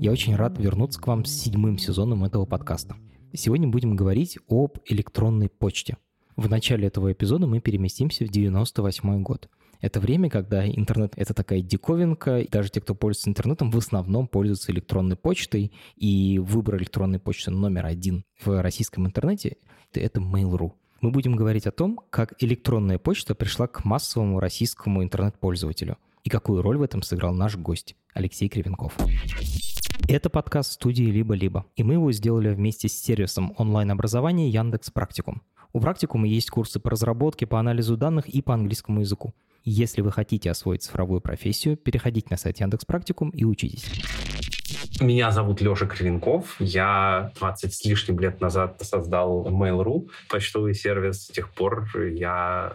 Я очень рад вернуться к вам с седьмым сезоном этого подкаста. Сегодня будем говорить об электронной почте. В начале этого эпизода мы переместимся в 98 год. Это время, когда интернет — это такая диковинка, и даже те, кто пользуется интернетом, в основном пользуются электронной почтой, и выбор электронной почты номер один в российском интернете — это Mail.ru. Мы будем говорить о том, как электронная почта пришла к массовому российскому интернет-пользователю, и какую роль в этом сыграл наш гость Алексей Кривенков. Это подкаст студии «Либо-либо», и мы его сделали вместе с сервисом онлайн-образования Яндекс Практикум. У Практикума есть курсы по разработке, по анализу данных и по английскому языку. Если вы хотите освоить цифровую профессию, переходите на сайт Яндекс Практикум и учитесь. Меня зовут Леша Кривенков. Я 20 с лишним лет назад создал Mail.ru, почтовый сервис. С тех пор я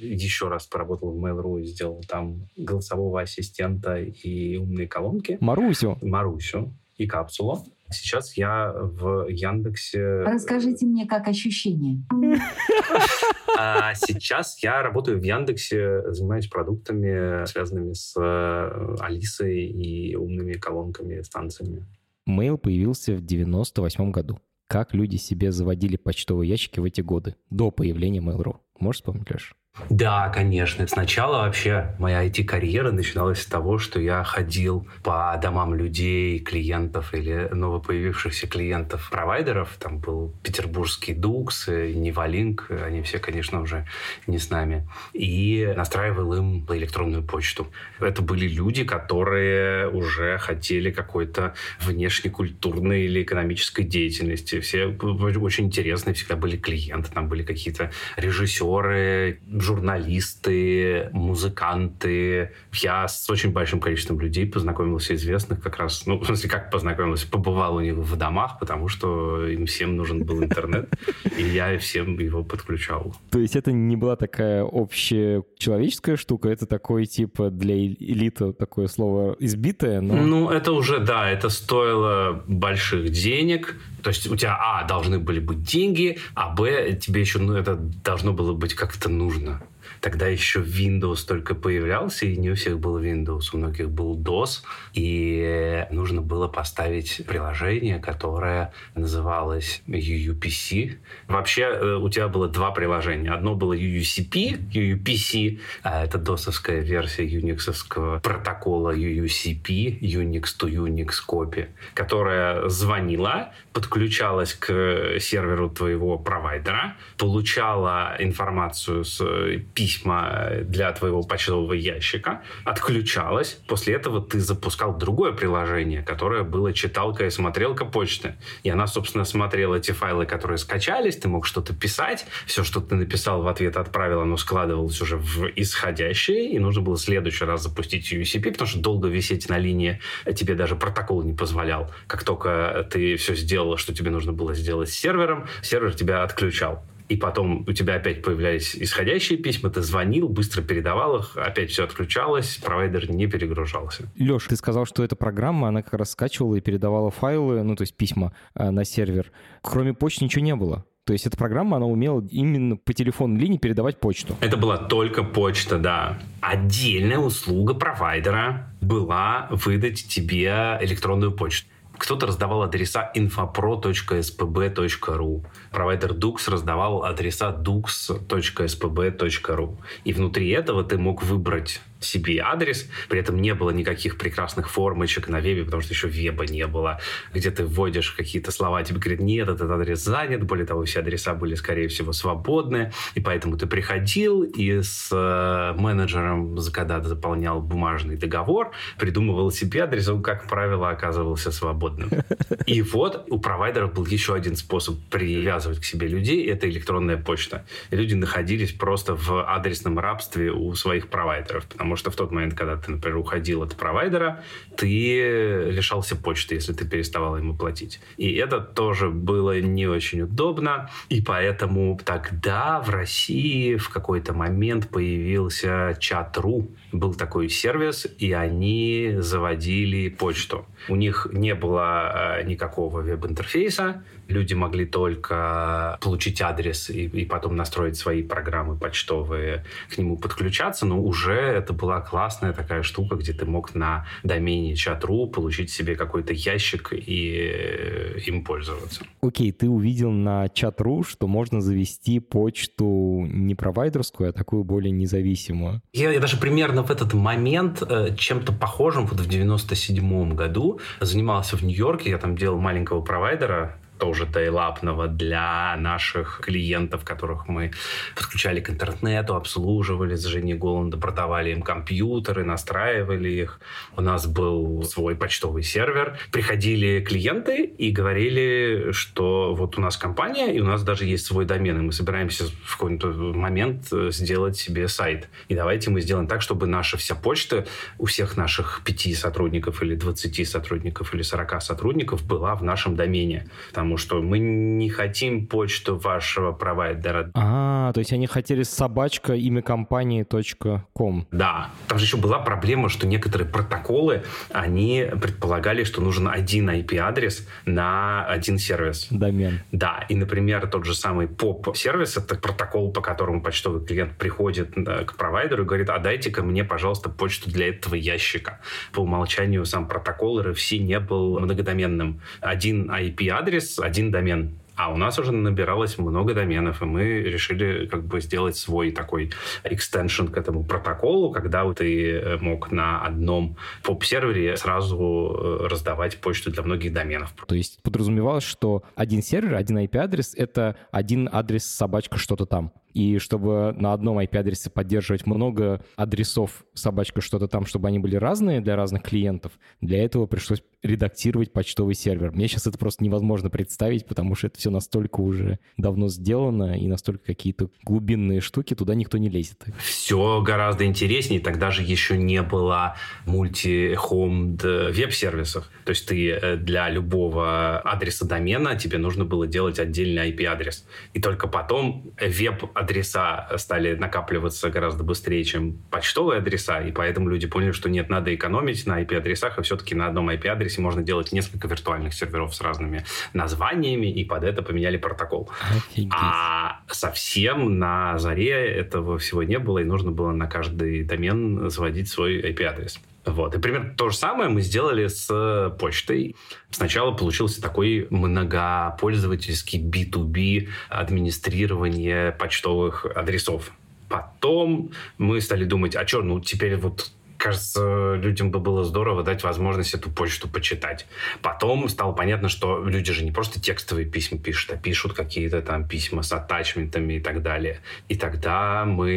еще раз поработал в Mail.ru и сделал там голосового ассистента и умные колонки. Марусю. Марусю и капсулу. Сейчас я в Яндексе... Расскажите мне, как ощущения. А сейчас я работаю в Яндексе, занимаюсь продуктами, связанными с э, Алисой и умными колонками, станциями. Mail появился в 98 году. Как люди себе заводили почтовые ящики в эти годы, до появления Mail.ru? Можешь вспомнить, Леш? Да, конечно. Сначала вообще моя IT-карьера начиналась с того, что я ходил по домам людей, клиентов или новопоявившихся клиентов провайдеров. Там был петербургский Дукс, Невалинк, они все, конечно, уже не с нами. И настраивал им электронную почту. Это были люди, которые уже хотели какой-то внешнекультурной или экономической деятельности. Все очень интересные всегда были клиенты. Там были какие-то режиссеры, журналисты, музыканты. Я с очень большим количеством людей познакомился, известных как раз, ну, в смысле, как познакомился, побывал у них в домах, потому что им всем нужен был интернет, и я всем его подключал. То есть это не была такая общая человеческая штука, это такой, типа, для элиты такое слово избитое, но... Ну, это уже, да, это стоило больших денег, то есть у тебя, а, должны были быть деньги, а, б, тебе еще ну, это должно было быть как-то нужно. Тогда еще Windows только появлялся, и не у всех был Windows, у многих был DOS, и нужно было поставить приложение, которое называлось UUPC. Вообще э, у тебя было два приложения. Одно было UUCP, UUPC, а это досовская версия юниксовского протокола UUCP, Unix to Unix copy, которая звонила, подключалась к серверу твоего провайдера, получала информацию с письма письма для твоего почтового ящика, отключалась. После этого ты запускал другое приложение, которое было читалка и смотрелка почты. И она, собственно, смотрела эти файлы, которые скачались, ты мог что-то писать, все, что ты написал в ответ отправил, оно складывалось уже в исходящее, и нужно было в следующий раз запустить UCP, потому что долго висеть на линии тебе даже протокол не позволял. Как только ты все сделал, что тебе нужно было сделать с сервером, сервер тебя отключал и потом у тебя опять появлялись исходящие письма, ты звонил, быстро передавал их, опять все отключалось, провайдер не перегружался. Леш, ты сказал, что эта программа, она как раз скачивала и передавала файлы, ну, то есть письма э, на сервер. Кроме почты ничего не было. То есть эта программа, она умела именно по телефонной линии передавать почту. Это была только почта, да. Отдельная услуга провайдера была выдать тебе электронную почту. Кто-то раздавал адреса infopro.spb.ru. Провайдер Dux раздавал адреса dux.spb.ru. И внутри этого ты мог выбрать себе адрес, при этом не было никаких прекрасных формочек на вебе, потому что еще веба не было, где ты вводишь какие-то слова, тебе говорят, нет, этот адрес занят, более того, все адреса были, скорее всего, свободны, и поэтому ты приходил и с э, менеджером, когда заполнял бумажный договор, придумывал себе адрес, он, как правило, оказывался свободным. И вот у провайдеров был еще один способ привязывать к себе людей, это электронная почта. И люди находились просто в адресном рабстве у своих провайдеров, потому потому что в тот момент, когда ты, например, уходил от провайдера, ты лишался почты, если ты переставал ему платить. И это тоже было не очень удобно, и поэтому тогда в России в какой-то момент появился чат.ру, был такой сервис, и они заводили почту. У них не было э, никакого веб-интерфейса, люди могли только получить адрес и, и потом настроить свои программы почтовые, к нему подключаться, но уже это была классная такая штука, где ты мог на домене chat.ru получить себе какой-то ящик и э, им пользоваться. Окей, okay, ты увидел на chat.ru, что можно завести почту не провайдерскую, а такую более независимую. Я, я даже примерно в этот момент э, чем-то похожим вот в 97 году занимался в Нью-Йорке, я там делал маленького провайдера, тоже дейлапного для наших клиентов, которых мы подключали к интернету, обслуживали с Женей Голланда, продавали им компьютеры, настраивали их. У нас был свой почтовый сервер. Приходили клиенты и говорили, что вот у нас компания, и у нас даже есть свой домен, и мы собираемся в какой-то момент э, сделать себе сайт. И давайте мы сделаем так, чтобы наша вся почта у всех наших пяти сотрудников или 20 сотрудников или 40 сотрудников была в нашем домене. Там потому что мы не хотим почту вашего провайдера. А, то есть они хотели собачка имя компании .com. Да. Там же еще была проблема, что некоторые протоколы, они предполагали, что нужен один IP-адрес на один сервис. Домен. Да. И, например, тот же самый POP-сервис, это протокол, по которому почтовый клиент приходит к провайдеру и говорит, а дайте-ка мне, пожалуйста, почту для этого ящика. По умолчанию сам протокол RFC не был многодоменным. Один IP-адрес один домен. А у нас уже набиралось много доменов, и мы решили как бы сделать свой такой экстеншн к этому протоколу, когда ты э, мог на одном поп-сервере сразу э, раздавать почту для многих доменов. То есть подразумевалось, что один сервер, один IP-адрес — это один адрес собачка что-то там. И чтобы на одном IP-адресе поддерживать много адресов собачка что-то там, чтобы они были разные для разных клиентов, для этого пришлось редактировать почтовый сервер. Мне сейчас это просто невозможно представить, потому что это все настолько уже давно сделано, и настолько какие-то глубинные штуки, туда никто не лезет. Все гораздо интереснее. Тогда же еще не было мульти-хоум веб-сервисов. То есть ты э, для любого адреса домена тебе нужно было делать отдельный IP-адрес. И только потом веб-адрес адреса стали накапливаться гораздо быстрее, чем почтовые адреса, и поэтому люди поняли, что нет, надо экономить на IP-адресах, и все-таки на одном IP-адресе можно делать несколько виртуальных серверов с разными названиями, и под это поменяли протокол. Офигеть. А совсем на заре этого всего не было, и нужно было на каждый домен заводить свой IP-адрес. Вот. И примерно то же самое мы сделали с почтой. Сначала получился такой многопользовательский B2B администрирование почтовых адресов. Потом мы стали думать, а что, ну теперь вот кажется, людям бы было здорово дать возможность эту почту почитать. Потом стало понятно, что люди же не просто текстовые письма пишут, а пишут какие-то там письма с атачментами и так далее. И тогда мы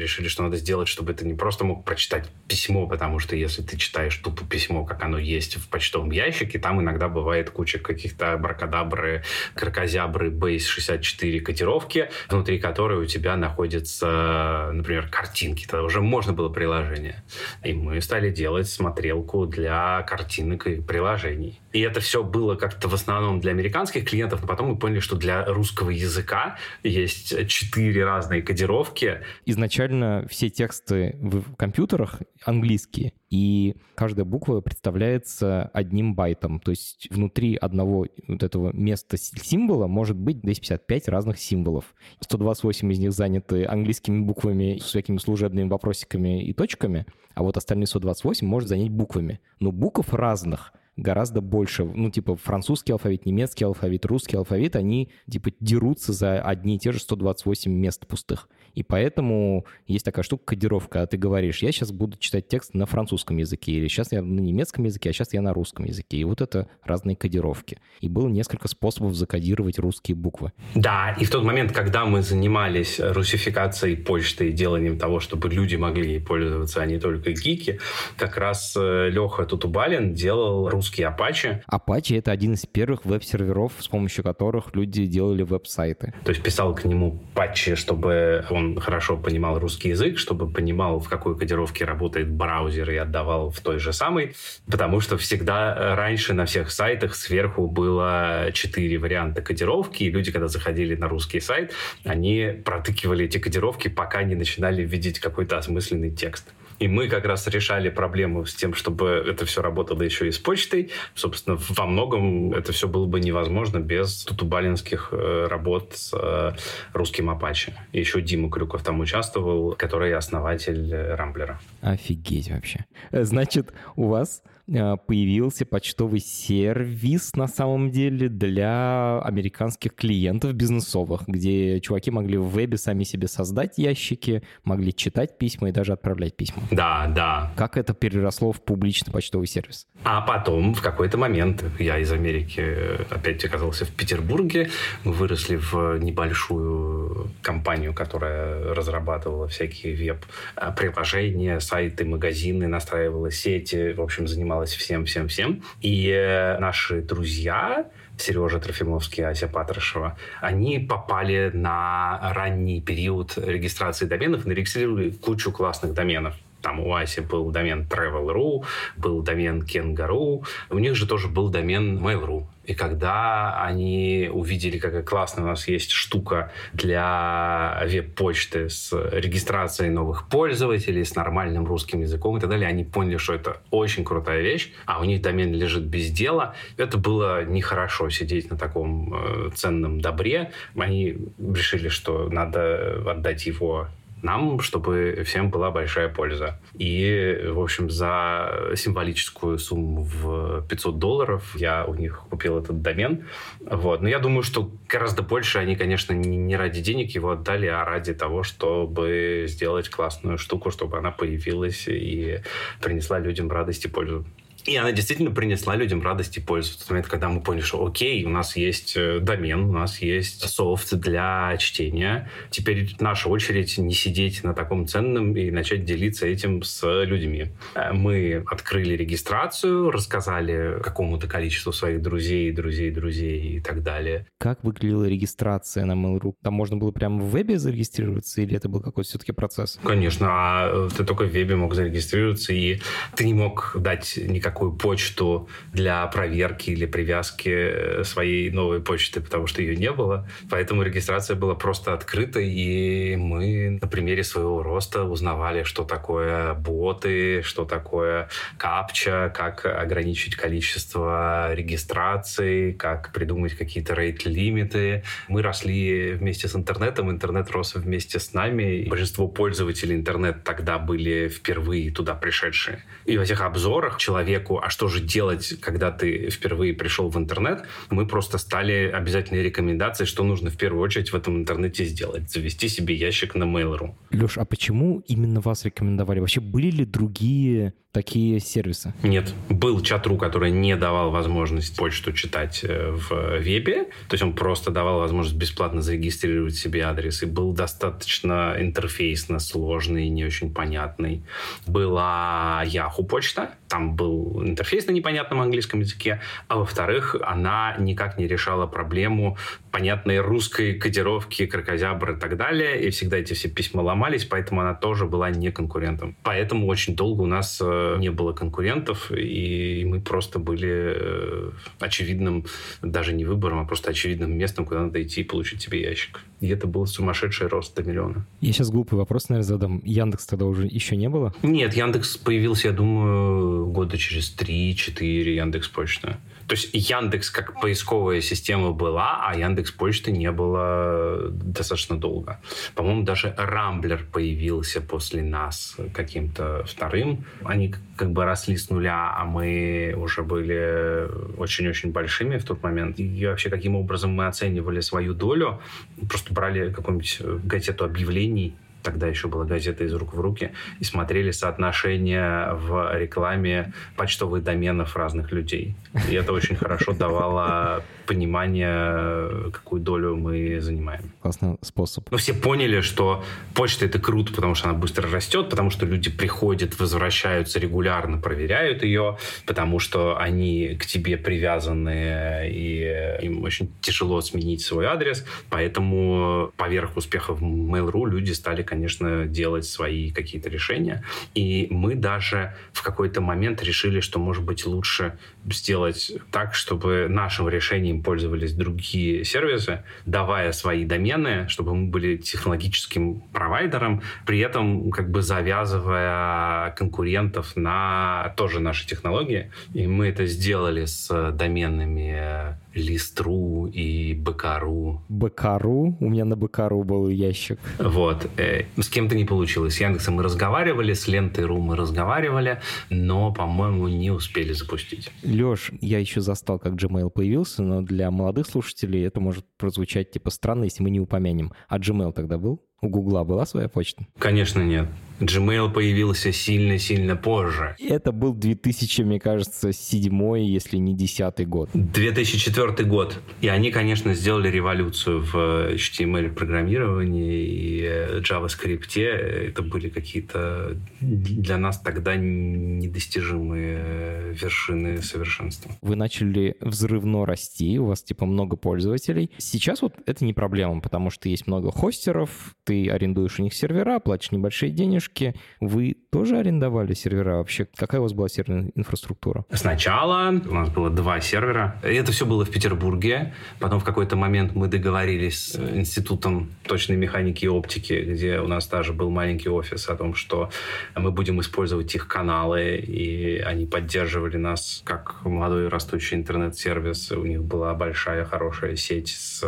решили, что надо сделать, чтобы это не просто мог прочитать письмо, потому что если ты читаешь тупо письмо, как оно есть в почтовом ящике, там иногда бывает куча каких-то бракадабры, кракозябры, бейс 64 котировки, внутри которой у тебя находятся, например, картинки. Тогда уже можно было приложение. И мы стали делать смотрелку для картинок и приложений. И это все было как-то в основном для американских клиентов, но потом мы поняли, что для русского языка есть четыре разные кодировки. Изначально все тексты в компьютерах английские, и каждая буква представляется одним байтом. То есть внутри одного вот этого места символа может быть 255 разных символов. 128 из них заняты английскими буквами с всякими служебными вопросиками и точками, а вот остальные 128 может занять буквами. Но букв разных гораздо больше. Ну, типа, французский алфавит, немецкий алфавит, русский алфавит, они, типа, дерутся за одни и те же 128 мест пустых. И поэтому есть такая штука кодировка. А ты говоришь, я сейчас буду читать текст на французском языке, или сейчас я на немецком языке, а сейчас я на русском языке. И вот это разные кодировки. И было несколько способов закодировать русские буквы. Да, и в тот момент, когда мы занимались русификацией почты и деланием того, чтобы люди могли ей пользоваться, а не только гики, как раз э, Леха Тутубалин делал русский Apache. Apache — это один из первых веб-серверов, с помощью которых люди делали веб-сайты. То есть писал к нему патчи, чтобы он хорошо понимал русский язык, чтобы понимал, в какой кодировке работает браузер и отдавал в той же самой, потому что всегда раньше на всех сайтах сверху было четыре варианта кодировки, и люди, когда заходили на русский сайт, они протыкивали эти кодировки, пока не начинали видеть какой-то осмысленный текст. И мы как раз решали проблему с тем, чтобы это все работало еще и с почтой. Собственно, во многом это все было бы невозможно без тутубалинских э, работ с э, русским Apache. И еще Дима Крюков там участвовал, который основатель Рамблера. Офигеть вообще. Значит, у вас Э, появился почтовый сервис на самом деле для американских клиентов бизнесовых, где чуваки могли в вебе сами себе создать ящики, могли читать письма и даже отправлять письма. Да, да. Как это переросло в публичный почтовый сервис? А потом в какой-то момент я из Америки опять оказался в Петербурге. Мы выросли в небольшую компанию, которая разрабатывала всякие веб-приложения, сайты, магазины, настраивала сети, в общем, занималась занималась всем-всем-всем. И э, наши друзья, Сережа Трофимовский и Ася Патрушева, они попали на ранний период регистрации доменов, нарегистрировали кучу классных доменов. Там у Аси был домен Travel.ru, был домен Kangaroo, у них же тоже был домен Mail.ru. И когда они увидели, какая классная у нас есть штука для веб-почты с регистрацией новых пользователей, с нормальным русским языком и так далее, они поняли, что это очень крутая вещь, а у них домен лежит без дела. Это было нехорошо сидеть на таком э, ценном добре. Они решили, что надо отдать его нам, чтобы всем была большая польза. И, в общем, за символическую сумму в 500 долларов я у них купил этот домен. Вот. Но я думаю, что гораздо больше они, конечно, не ради денег его отдали, а ради того, чтобы сделать классную штуку, чтобы она появилась и принесла людям радость и пользу. И она действительно принесла людям радость и пользу. В тот момент, когда мы поняли, что окей, у нас есть э, домен, у нас есть софт для чтения. Теперь наша очередь не сидеть на таком ценном и начать делиться этим с людьми. Э, мы открыли регистрацию, рассказали какому-то количеству своих друзей, друзей, друзей и так далее. Как выглядела регистрация на Mail.ru? Там можно было прямо в вебе зарегистрироваться или это был какой-то все-таки процесс? Конечно, а ты только в вебе мог зарегистрироваться, и ты не мог дать никак такую почту для проверки или привязки э, своей новой почты, потому что ее не было. Поэтому регистрация была просто открытой, и мы на примере своего роста узнавали, что такое боты, что такое капча, как ограничить количество регистраций, как придумать какие-то рейт-лимиты. Мы росли вместе с интернетом, интернет рос вместе с нами. Большинство пользователей интернет тогда были впервые туда пришедшие. И в этих обзорах человек человеку, а что же делать, когда ты впервые пришел в интернет, мы просто стали обязательной рекомендацией, что нужно в первую очередь в этом интернете сделать. Завести себе ящик на Mail.ru. Леш, а почему именно вас рекомендовали? Вообще были ли другие такие сервисы? Нет. Был чат.ру, который не давал возможность почту читать э, в вебе. То есть он просто давал возможность бесплатно зарегистрировать себе адрес. И был достаточно интерфейсно сложный, не очень понятный. Была Yahoo почта. Там был интерфейс на непонятном английском языке. А во-вторых, она никак не решала проблему понятной русской кодировки, кракозябр и так далее. И всегда эти все письма ломались, поэтому она тоже была не конкурентом. Поэтому очень долго у нас э, не было конкурентов, и мы просто были э, очевидным, даже не выбором, а просто очевидным местом, куда надо идти и получить себе ящик. И это был сумасшедший рост до миллиона. Я сейчас глупый вопрос, наверное, задам. Яндекс тогда уже еще не было? Нет, Яндекс появился, я думаю, года через 3-4 Яндекс Почта. То есть Яндекс как поисковая система была, а Яндекс Почты не было достаточно долго. По-моему, даже Рамблер появился после нас каким-то вторым. Они как бы росли с нуля, а мы уже были очень-очень большими в тот момент. И вообще, каким образом мы оценивали свою долю, просто брали какую-нибудь газету объявлений, тогда еще была газета из рук в руки, и смотрели соотношение в рекламе почтовых доменов разных людей. И это очень хорошо давало понимания, какую долю мы занимаем. Классный способ. Мы все поняли, что почта это круто, потому что она быстро растет, потому что люди приходят, возвращаются регулярно, проверяют ее, потому что они к тебе привязаны, и им очень тяжело сменить свой адрес. Поэтому поверх успехов Mail.ru люди стали, конечно, делать свои какие-то решения. И мы даже в какой-то момент решили, что, может быть, лучше сделать так, чтобы нашим решением пользовались другие сервисы, давая свои домены, чтобы мы были технологическим провайдером, при этом как бы завязывая конкурентов на тоже наши технологии. И мы это сделали с доменами Листру и БКРУ. БКРУ? У меня на БКРУ был ящик. Вот. Э, с кем-то не получилось. С Яндексом мы разговаривали, с Лентой.ру мы разговаривали, но, по-моему, не успели запустить. Леш, я еще застал, как Gmail появился, но для молодых слушателей это может прозвучать типа странно, если мы не упомянем. А Gmail тогда был? У Гугла была своя почта? Конечно, нет. Gmail появился сильно-сильно позже. Это был 2000, мне кажется, седьмой, если не десятый год. 2004 год. И они, конечно, сделали революцию в HTML-программировании и э, JavaScript. Это были какие-то для нас тогда недостижимые вершины совершенства. Вы начали взрывно расти, у вас типа много пользователей. Сейчас вот это не проблема, потому что есть много хостеров, ты арендуешь у них сервера, платишь небольшие денежки. Вы тоже арендовали сервера вообще? Какая у вас была серверная инфраструктура? Сначала у нас было два сервера. Это все было в Петербурге. Потом в какой-то момент мы договорились с Институтом точной механики и оптики, где у нас даже был маленький офис о том, что мы будем использовать их каналы, и они поддерживали нас как молодой растущий интернет-сервис. У них была большая, хорошая сеть с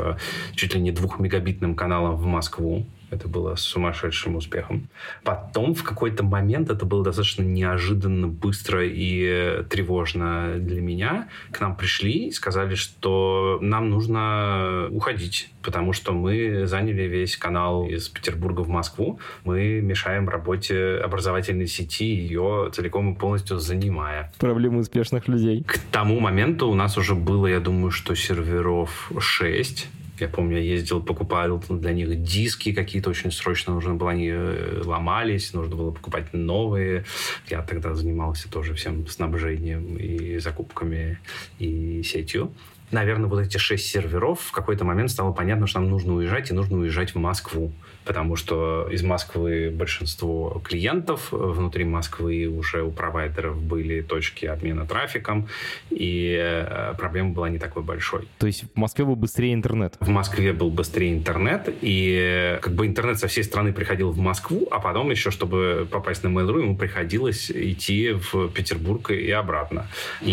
чуть ли не двухмегабитным каналом в Москву. Это было сумасшедшим успехом. Потом в какой-то момент это было достаточно неожиданно, быстро и тревожно для меня. К нам пришли и сказали, что нам нужно уходить, потому что мы заняли весь канал из Петербурга в Москву. Мы мешаем работе образовательной сети, ее целиком и полностью занимая. Проблемы успешных людей. К тому моменту у нас уже было, я думаю, что серверов 6 я помню, я ездил, покупал для них диски какие-то очень срочно нужно было, они э, ломались, нужно было покупать новые. Я тогда занимался тоже всем снабжением и закупками и сетью наверное, вот эти шесть серверов в какой-то момент стало понятно, что нам нужно уезжать, и нужно уезжать в Москву потому что из Москвы большинство клиентов, внутри Москвы уже у провайдеров были точки обмена трафиком, и э, проблема была не такой большой. То есть в Москве был быстрее интернет? В Москве был быстрее интернет, и как бы интернет со всей страны приходил в Москву, а потом еще, чтобы попасть на Mail.ru, ему приходилось идти в Петербург и обратно. И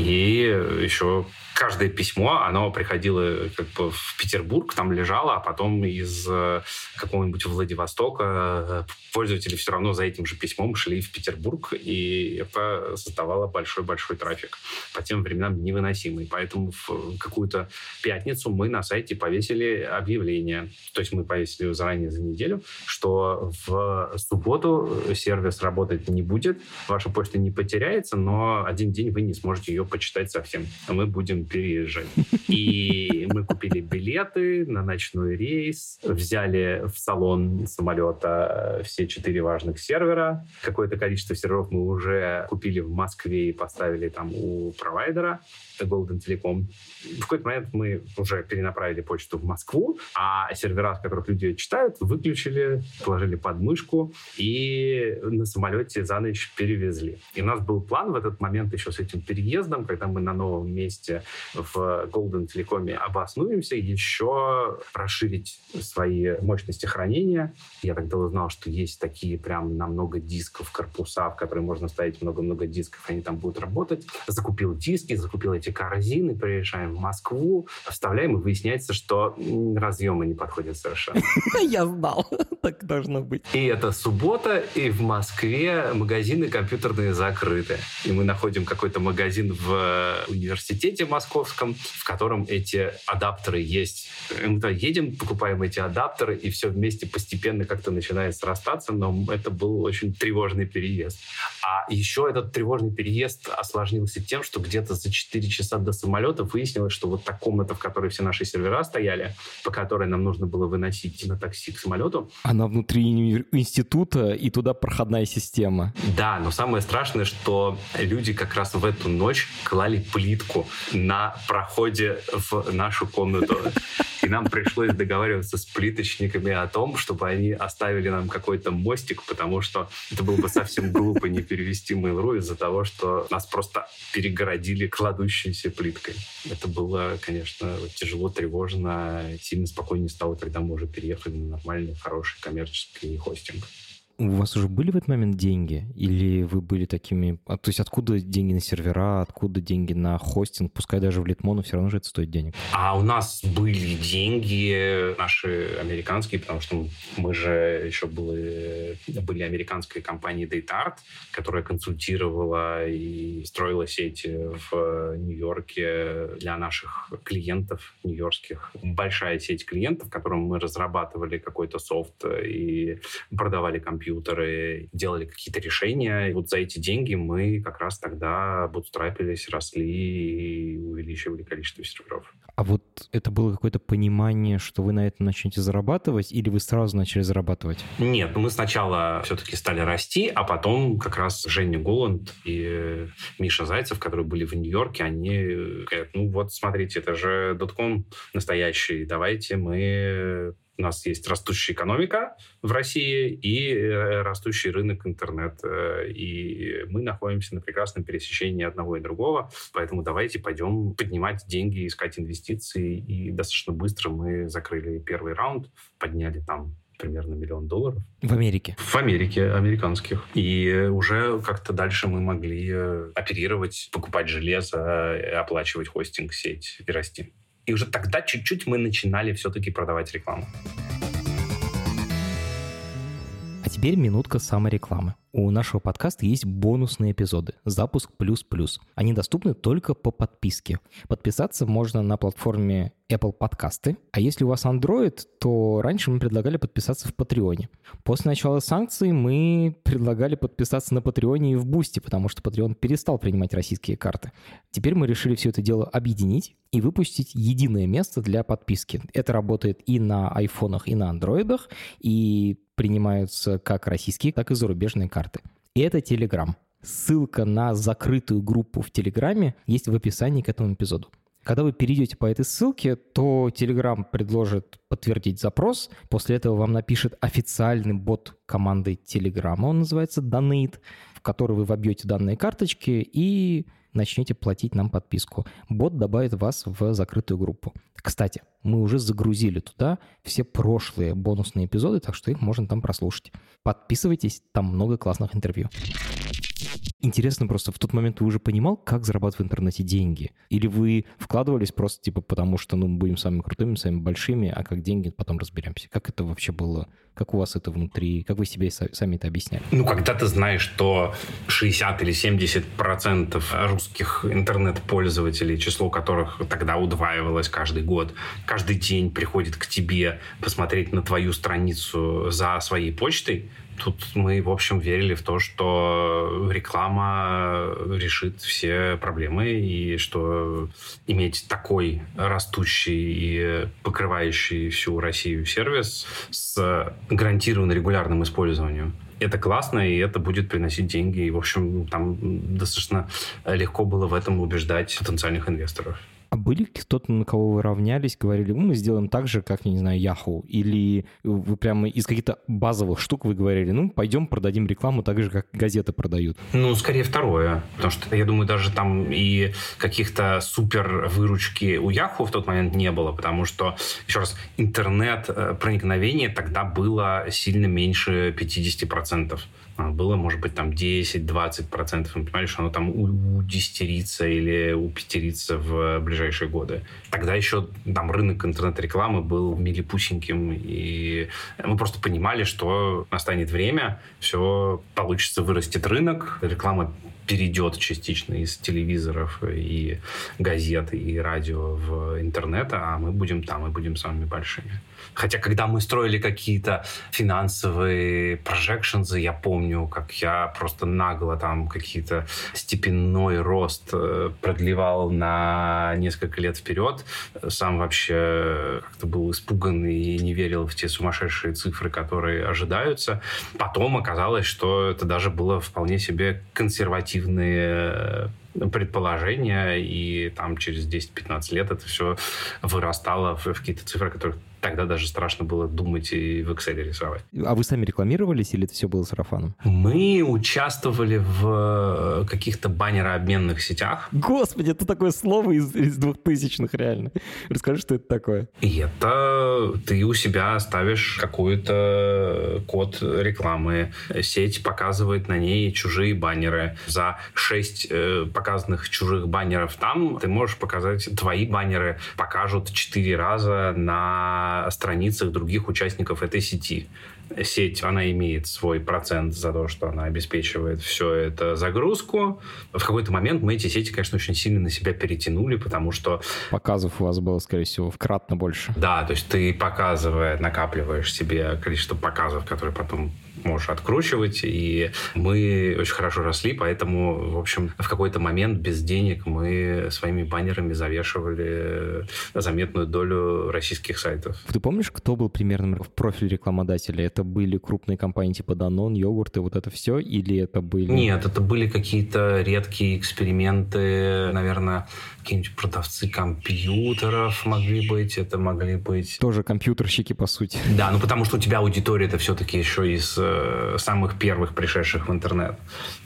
еще каждое письмо, оно приходило как бы в Петербург, там лежало, а потом из э, какого-нибудь Владивостока э, пользователи все равно за этим же письмом шли в Петербург, и это создавало большой-большой трафик. По тем временам невыносимый. Поэтому в какую-то пятницу мы на сайте повесили объявление. То есть мы повесили заранее за неделю, что в субботу сервис работать не будет, ваша почта не потеряется, но один день вы не сможете ее почитать совсем. Мы будем переезжать. И мы купили билеты на ночной рейс, взяли в салон самолета все четыре важных сервера. Какое-то количество серверов мы уже купили в Москве и поставили там у провайдера. Golden Telecom. В какой-то момент мы уже перенаправили почту в Москву, а сервера, с которых люди читают, выключили, положили под мышку и на самолете за ночь перевезли. И у нас был план в этот момент еще с этим переездом, когда мы на новом месте в Golden Telecom обоснуемся, еще расширить свои мощности хранения. Я тогда узнал, что есть такие прям на много дисков корпуса, в которые можно ставить много-много дисков, они там будут работать. Закупил диски, закупил эти корзины, приезжаем в Москву, вставляем, и выясняется, что разъемы не подходят совершенно. Я знал, так должно быть. И это суббота, и в Москве магазины компьютерные закрыты. И мы находим какой-то магазин в университете московском, в котором эти адаптеры есть. Мы едем, покупаем эти адаптеры, и все вместе постепенно как-то начинает срастаться, но это был очень тревожный переезд. А еще этот тревожный переезд осложнился тем, что где-то за 4 часа до самолета выяснилось, что вот та комната, в которой все наши сервера стояли, по которой нам нужно было выносить на такси к самолету. Она внутри института, и туда проходная система. Да, но самое страшное, что люди как раз в эту ночь клали плитку на проходе в нашу комнату. И нам пришлось договариваться с плиточниками о том, чтобы они оставили нам какой-то мостик, потому что это было бы совсем глупо не перевести Mail.ru из-за того, что нас просто перегородили кладущейся плиткой. Это было, конечно, тяжело, тревожно. Сильно спокойнее стало, когда мы уже переехали на нормальный, хороший коммерческий хостинг. У вас уже были в этот момент деньги? Или вы были такими... А, то есть откуда деньги на сервера, откуда деньги на хостинг? Пускай даже в Литмону все равно же это стоит денег. А у нас были деньги наши американские, потому что мы же еще были, были американской компанией DataArt, которая консультировала и строила сети в Нью-Йорке для наших клиентов нью-йоркских. Большая сеть клиентов, которым мы разрабатывали какой-то софт и продавали компьютеры компьютеры, делали какие-то решения. И вот за эти деньги мы как раз тогда бутстрапились, росли и увеличивали количество серверов. А вот это было какое-то понимание, что вы на этом начнете зарабатывать, или вы сразу начали зарабатывать? Нет, ну мы сначала все-таки стали расти, а потом как раз Женя Голланд и Миша Зайцев, которые были в Нью-Йорке, они говорят, ну вот смотрите, это же дотком настоящий, давайте мы у нас есть растущая экономика в России и э, растущий рынок интернет. Э, и мы находимся на прекрасном пересечении одного и другого. Поэтому давайте пойдем поднимать деньги, искать инвестиции. И достаточно быстро мы закрыли первый раунд, подняли там примерно миллион долларов. В Америке? В Америке, американских. И уже как-то дальше мы могли э, оперировать, покупать железо, оплачивать хостинг, сеть и расти. И уже тогда чуть-чуть мы начинали все-таки продавать рекламу. А теперь минутка саморекламы. У нашего подкаста есть бонусные эпизоды «Запуск плюс-плюс». Они доступны только по подписке. Подписаться можно на платформе Apple подкасты. А если у вас Android, то раньше мы предлагали подписаться в Патреоне. После начала санкций мы предлагали подписаться на Патреоне и в Бусти, потому что Patreon перестал принимать российские карты. Теперь мы решили все это дело объединить и выпустить единое место для подписки. Это работает и на айфонах, и на андроидах, и принимаются как российские, так и зарубежные карты. И это Telegram. Ссылка на закрытую группу в Телеграме есть в описании к этому эпизоду. Когда вы перейдете по этой ссылке, то Telegram предложит подтвердить запрос. После этого вам напишет официальный бот команды Telegram. Он называется Donate, в который вы вобьете данные карточки и начнете платить нам подписку. Бот добавит вас в закрытую группу. Кстати, мы уже загрузили туда все прошлые бонусные эпизоды, так что их можно там прослушать. Подписывайтесь, там много классных интервью. Интересно просто, в тот момент вы уже понимал, как зарабатывать в интернете деньги? Или вы вкладывались просто типа потому, что ну, будем самыми крутыми, самыми большими, а как деньги потом разберемся? Как это вообще было? Как у вас это внутри? Как вы себе сами это объясняли? Ну, когда ты знаешь, что 60 или 70 процентов русских интернет-пользователей, число которых тогда удваивалось каждый год, каждый день приходит к тебе посмотреть на твою страницу за своей почтой, Тут мы, в общем, верили в то, что реклама решит все проблемы, и что иметь такой растущий и покрывающий всю Россию сервис с гарантированно регулярным использованием это классно, и это будет приносить деньги. И, в общем, там достаточно легко было в этом убеждать потенциальных инвесторов. А были кто-то, на кого вы равнялись, говорили, ну, мы сделаем так же, как, не знаю, Yahoo? Или вы прямо из каких-то базовых штук вы говорили, ну, пойдем продадим рекламу так же, как газеты продают? Ну, скорее второе. Потому что, я думаю, даже там и каких-то супер выручки у Yahoo в тот момент не было, потому что, еще раз, интернет э, проникновение тогда было сильно меньше 50%. А, было, может быть, там 10-20%. Мы понимали, что оно там удестерится или упетерится в ближайшие годы. Тогда еще там рынок интернет-рекламы был милипусеньким, и мы просто понимали, что настанет время, все получится, вырастет рынок, реклама перейдет частично из телевизоров и газет и радио в интернет, а мы будем там, мы будем самыми большими. Хотя, когда мы строили какие-то финансовые projections, я помню, как я просто нагло там какие-то степенной рост э, продлевал на несколько лет вперед. Сам вообще как-то был испуган и не верил в те сумасшедшие цифры, которые ожидаются. Потом оказалось, что это даже было вполне себе консервативные э, предположения, и там через 10-15 лет это все вырастало в, какие-то цифры, которых тогда даже страшно было думать и в Excel рисовать. А вы сами рекламировались или это все было сарафаном? Мы участвовали в э, каких-то баннерообменных сетях. Господи, это такое слово из, из двухтысячных реально. Расскажи, что это такое. И это ты у себя ставишь какой-то код рекламы. Сеть показывает на ней чужие баннеры. За шесть э, показанных чужих баннеров там ты можешь показать твои баннеры покажут четыре раза на страницах других участников этой сети. Сеть, она имеет свой процент за то, что она обеспечивает все это загрузку. В какой-то момент мы эти сети, конечно, очень сильно на себя перетянули, потому что... Показов у вас было, скорее всего, вкратно больше. Да, то есть ты, показывая, накапливаешь себе количество показов, которые потом можешь откручивать, и мы очень хорошо росли, поэтому, в общем, в какой-то момент без денег мы своими баннерами завешивали заметную долю российских сайтов. Ты помнишь, кто был примерно в профиле рекламодателя? Это были крупные компании типа Danone, йогурты, вот это все, или это были... Нет, это были какие-то редкие эксперименты, наверное, какие-нибудь продавцы компьютеров могли быть, это могли быть... Тоже компьютерщики, по сути. Да, ну потому что у тебя аудитория это все-таки еще из э, самых первых пришедших в интернет.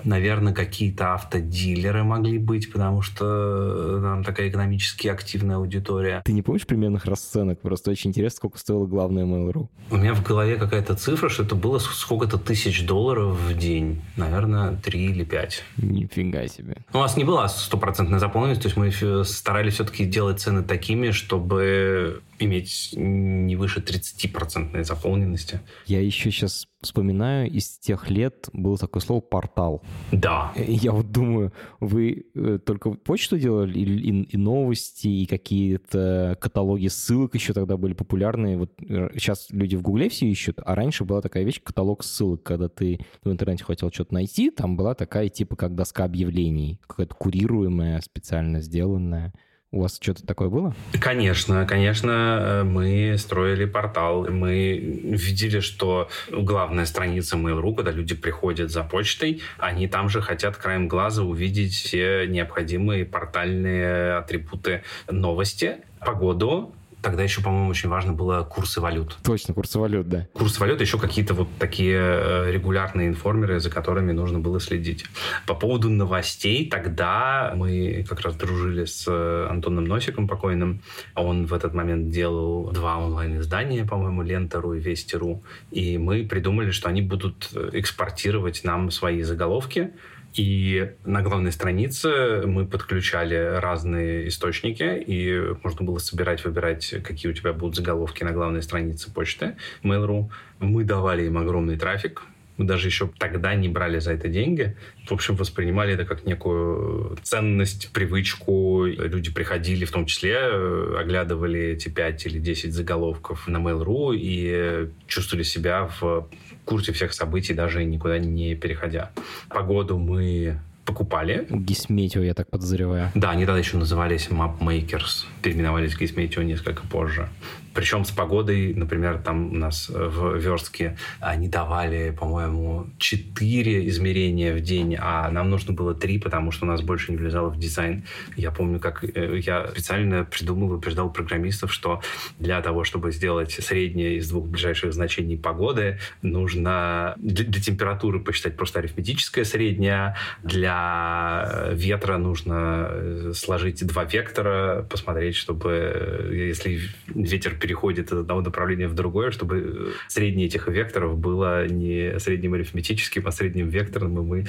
Наверное, какие-то автодилеры могли быть, потому что э, там такая экономически активная аудитория. Ты не помнишь примерных расценок? Просто очень интересно, сколько стоило главное Mail.ru. У меня в голове какая-то цифра, что это было сколько-то тысяч долларов в день. Наверное, три или пять. Нифига себе. У нас не была стопроцентная заполненность, то есть мы старались все-таки делать цены такими, чтобы иметь не выше 30% заполненности. Я еще сейчас вспоминаю, из тех лет было такое слово «портал». Да. Я вот думаю, вы э, только почту делали и, и, и новости, и какие-то каталоги ссылок еще тогда были популярны. Вот сейчас э, люди в Гугле все ищут, а раньше была такая вещь, каталог ссылок, когда ты в интернете хотел что-то найти, там была такая типа как доска объявлений, какая-то курируемая, специально сделанная. У вас что-то такое было? Конечно, конечно, э, мы строили портал, мы видели, что главная страница Mail.ru, когда люди приходят за почтой, они там же хотят краем глаза увидеть все необходимые портальные атрибуты новости, погоду, Тогда еще, по-моему, очень важно было курсы валют. Точно, курсы валют, да. Курсы валют, еще какие-то вот такие э, регулярные информеры, за которыми нужно было следить. По поводу новостей, тогда мы как раз дружили с э, Антоном Носиком покойным. Он в этот момент делал два онлайн-издания, по-моему, Лента.ру и Вести.ру. И мы придумали, что они будут экспортировать нам свои заголовки, и на главной странице мы подключали разные источники, и можно было собирать, выбирать, какие у тебя будут заголовки на главной странице почты Mail.ru. Мы давали им огромный трафик, мы даже еще тогда не брали за это деньги. В общем, воспринимали это как некую ценность, привычку. Люди приходили, в том числе, оглядывали эти 5 или 10 заголовков на Mail.ru и чувствовали себя в курсе всех событий, даже никуда не переходя. Погоду мы покупали. Гисметио, я так подозреваю. Да, они тогда еще назывались Mapmakers, переименовались в Гисметио несколько позже. Причем с погодой, например, там у нас в Верстке они давали, по-моему, 4 измерения в день, а нам нужно было 3, потому что у нас больше не влезало в дизайн. Я помню, как э, я специально придумал и приждал программистов, что для того, чтобы сделать среднее из двух ближайших значений погоды, нужно для, для температуры посчитать просто арифметическое среднее, для ветра нужно э, сложить два вектора, посмотреть, чтобы э, если ветер переходит из одного направления в другое, чтобы среднее этих векторов было не средним арифметическим, а средним векторным, и мы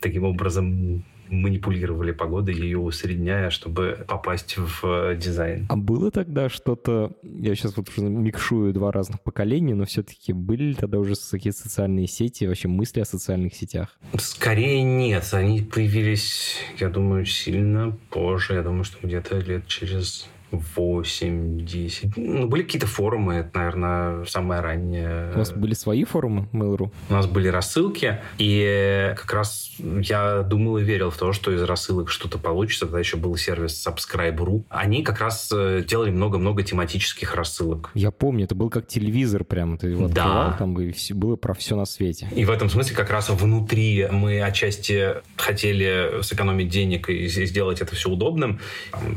таким образом манипулировали погодой, ее усредняя, чтобы попасть в дизайн. А было тогда что-то, я сейчас вот уже микшую два разных поколения, но все-таки были ли тогда уже какие-то социальные сети, вообще мысли о социальных сетях? Скорее нет, они появились, я думаю, сильно позже, я думаю, что где-то лет через 8-10. Ну, были какие-то форумы, это, наверное, самое раннее. У вас были свои форумы Mail.ru? У нас были рассылки, и как раз я думал и верил в то, что из рассылок что-то получится. Тогда еще был сервис Subscribe.ru. Они как раз э, делали много-много тематических рассылок. Я помню, это был как телевизор прям. Ты его открывал, да. там и все, было про все на свете. И в этом смысле как раз внутри мы отчасти хотели сэкономить денег и сделать это все удобным.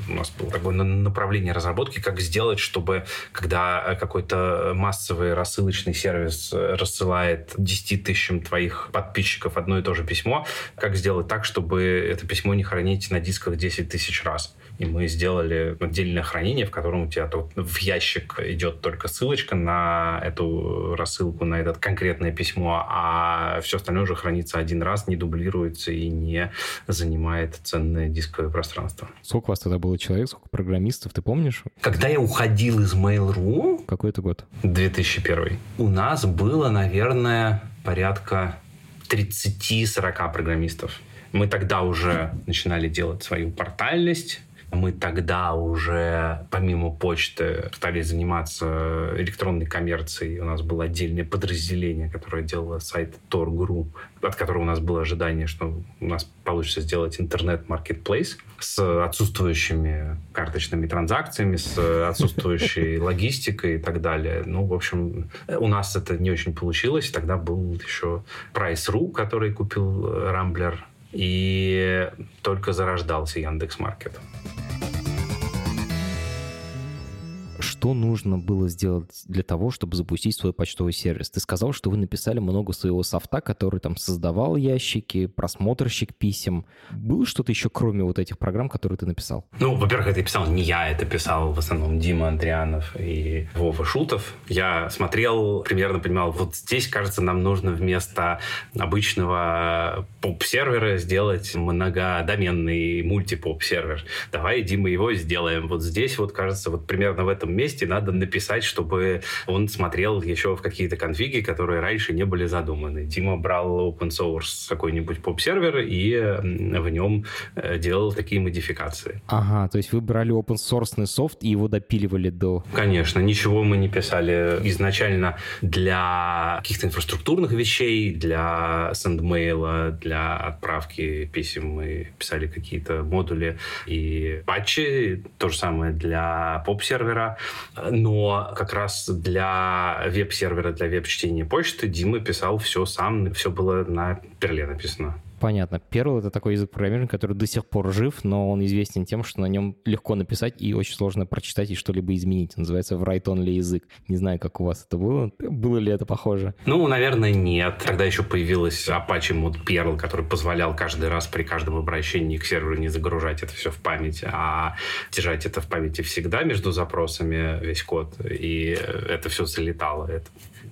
У нас было такое направление направление разработки, как сделать, чтобы когда э, какой-то массовый рассылочный сервис э, рассылает 10 тысячам твоих подписчиков одно и то же письмо, как сделать так, чтобы это письмо не хранить на дисках 10 тысяч раз и мы сделали отдельное хранение, в котором у тебя тут в ящик идет только ссылочка на эту рассылку, на это конкретное письмо, а все остальное уже хранится один раз, не дублируется и не занимает ценное дисковое пространство. Сколько у вас тогда было человек, сколько программистов, ты помнишь? Когда я уходил из Mail.ru... Какой это год? 2001. У нас было, наверное, порядка 30-40 программистов. Мы тогда уже начинали делать свою портальность, мы тогда уже, помимо почты, стали заниматься электронной коммерцией. У нас было отдельное подразделение, которое делало сайт Tor.ru, от которого у нас было ожидание, что у нас получится сделать интернет-маркетплейс с отсутствующими карточными транзакциями, с отсутствующей логистикой и так далее. Ну, в общем, у нас это не очень получилось. Тогда был еще Price.ru, который купил Рамблер, и только зарождался Яндекс.Маркет. что нужно было сделать для того, чтобы запустить свой почтовый сервис? Ты сказал, что вы написали много своего софта, который там создавал ящики, просмотрщик писем. Было что-то еще, кроме вот этих программ, которые ты написал? Ну, во-первых, это писал не я, это писал в основном Дима Андрианов и Вова Шутов. Я смотрел, примерно понимал, вот здесь, кажется, нам нужно вместо обычного поп-сервера сделать многодоменный мультипоп-сервер. Давай, Дима, его сделаем. Вот здесь вот, кажется, вот примерно в этом месте месте надо написать, чтобы он смотрел еще в какие-то конфиги, которые раньше не были задуманы. Дима брал open source какой-нибудь поп-сервер и в нем э, делал такие модификации. Ага, то есть вы брали open source софт и его допиливали до... Конечно, ничего мы не писали изначально для каких-то инфраструктурных вещей, для sendmail, для отправки писем мы писали какие-то модули и патчи, то же самое для поп-сервера. Но как раз для веб-сервера, для веб-чтения почты Дима писал все сам, все было на перле написано. Понятно. Perl — это такой язык программирования, который до сих пор жив, но он известен тем, что на нем легко написать и очень сложно прочитать и что-либо изменить. Называется write-only язык. Не знаю, как у вас это было. Было ли это похоже? Ну, наверное, нет. Тогда еще появилась Apache Mod Perl, который позволял каждый раз при каждом обращении к серверу не загружать это все в память, а держать это в памяти всегда между запросами весь код. И это все залетало.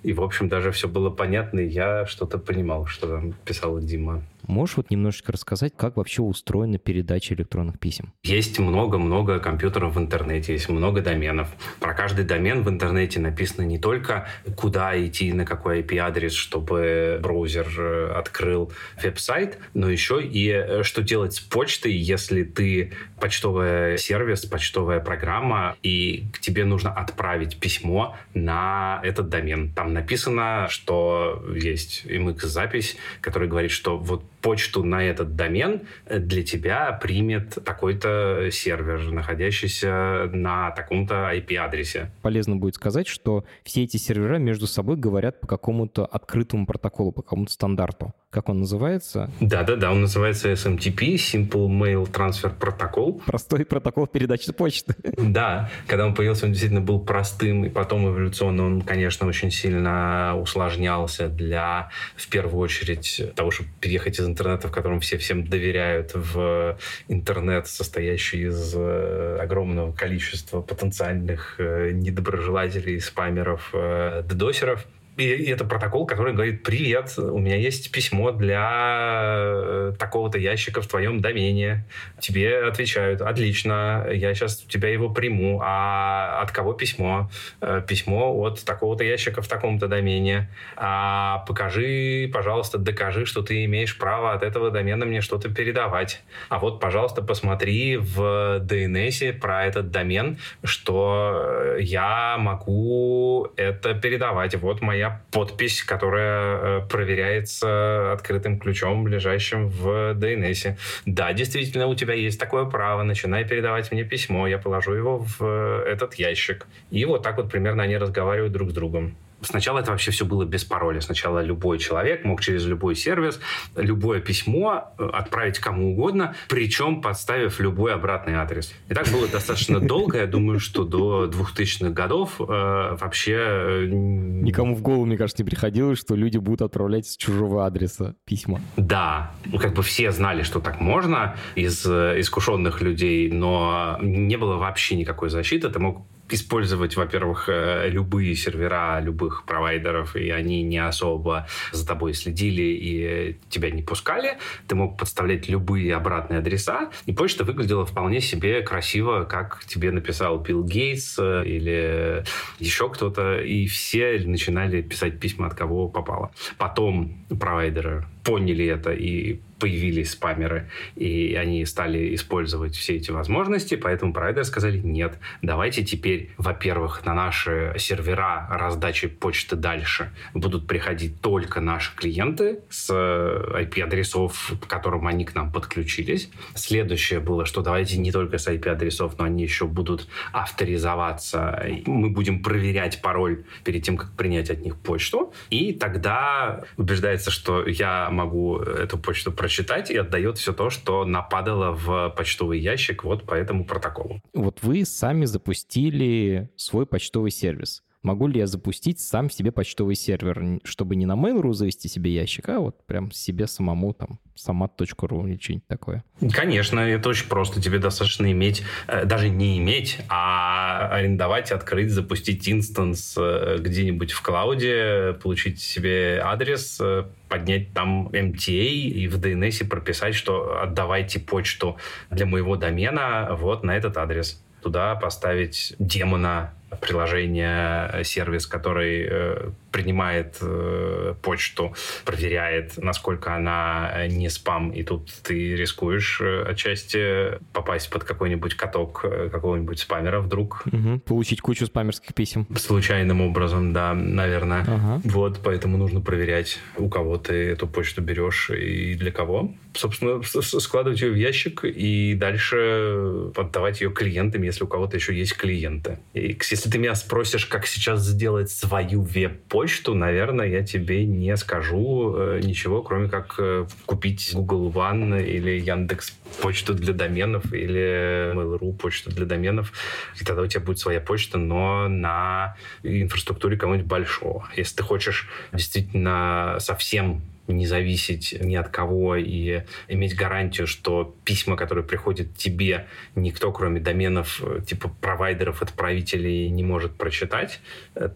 И, в общем, даже все было понятно, и я что-то понимал, что там писала Дима. Можешь вот немножечко рассказать, как вообще устроена передача электронных писем? Есть много-много компьютеров в интернете, есть много доменов. Про каждый домен в интернете написано не только, куда идти, на какой IP-адрес, чтобы браузер э, открыл веб-сайт, но еще и э, что делать с почтой, если ты почтовый сервис, почтовая программа, и тебе нужно отправить письмо на этот домен. Там написано, что есть MX-запись, которая говорит, что вот почту на этот домен для тебя примет такой-то сервер, находящийся на таком-то IP-адресе. Полезно будет сказать, что все эти сервера между собой говорят по какому-то открытому протоколу, по какому-то стандарту. Как он называется? Да-да-да, он называется SMTP, Simple Mail Transfer Protocol. Простой протокол передачи почты. Да, когда он появился, он действительно был простым, и потом эволюционно он, конечно, очень сильно усложнялся для, в первую очередь, того, чтобы переехать из интернета, в котором все всем доверяют, в интернет, состоящий из э, огромного количества потенциальных э, недоброжелателей, спамеров, э, дедосеров. И, это протокол, который говорит, привет, у меня есть письмо для э, такого-то ящика в твоем домене. Тебе отвечают, отлично, я сейчас у тебя его приму. А от кого письмо? Э, письмо от такого-то ящика в таком-то домене. А покажи, пожалуйста, докажи, что ты имеешь право от этого домена мне что-то передавать. А вот, пожалуйста, посмотри в DNS про этот домен, что я могу это передавать. Вот моя подпись, которая э, проверяется открытым ключом, лежащим в DNS. Да, действительно, у тебя есть такое право. Начинай передавать мне письмо, я положу его в э, этот ящик. И вот так вот примерно они разговаривают друг с другом. Сначала это вообще все было без пароля. Сначала любой человек мог через любой сервис любое письмо э, отправить кому угодно, причем подставив любой обратный адрес. И так было достаточно долго. Я думаю, что до 2000-х годов э, вообще... Э, Никому в голову, мне кажется, не приходилось, что люди будут отправлять с чужого адреса письма. Да. Ну, как бы все знали, что так можно из искушенных людей, но не было вообще никакой защиты. Ты мог использовать, во-первых, э, любые сервера любых провайдеров, и они не особо за тобой следили и тебя не пускали. Ты мог подставлять любые обратные адреса, и почта выглядела вполне себе красиво, как тебе написал Билл Гейтс э, или еще кто-то, и все начинали писать письма от кого попало. Потом провайдеры поняли это и появились спамеры, и они стали использовать все эти возможности, поэтому провайдеры сказали, нет, давайте теперь, во-первых, на наши сервера раздачи почты дальше будут приходить только наши клиенты с IP-адресов, к которым они к нам подключились. Следующее было, что давайте не только с IP-адресов, но они еще будут авторизоваться. Мы будем проверять пароль перед тем, как принять от них почту. И тогда убеждается, что я могу эту почту прочитать и отдает все то, что нападало в почтовый ящик вот по этому протоколу. Вот вы сами запустили свой почтовый сервис могу ли я запустить сам себе почтовый сервер, чтобы не на Mail.ru завести себе ящик, а вот прям себе самому там самат.ру или что-нибудь такое? Конечно, это очень просто. Тебе достаточно иметь, э, даже не иметь, а арендовать, открыть, запустить инстанс э, где-нибудь в клауде, получить себе адрес, э, поднять там MTA и в DNS прописать, что отдавайте почту для моего домена вот на этот адрес. Туда поставить демона приложение, э, сервис, который э, принимает э, почту, проверяет, насколько она э, не спам, и тут ты рискуешь э, отчасти попасть под какой-нибудь каток э, какого-нибудь спамера вдруг. Угу, получить кучу спамерских писем. Случайным образом, да, наверное. Ага. Вот, поэтому нужно проверять, у кого ты эту почту берешь и для кого. Собственно, складывать ее в ящик и дальше отдавать ее клиентам, если у кого-то еще есть клиенты. И если ты меня спросишь, как сейчас сделать свою веб-почту, наверное, я тебе не скажу э, ничего, кроме как э, купить Google One или Яндекс почту для доменов или Mail.ru почту для доменов. И тогда у тебя будет своя почта, но на инфраструктуре кого-нибудь большого. Если ты хочешь действительно совсем не зависеть ни от кого и иметь гарантию, что письма, которые приходят тебе, никто, кроме доменов, типа провайдеров, отправителей, не может прочитать,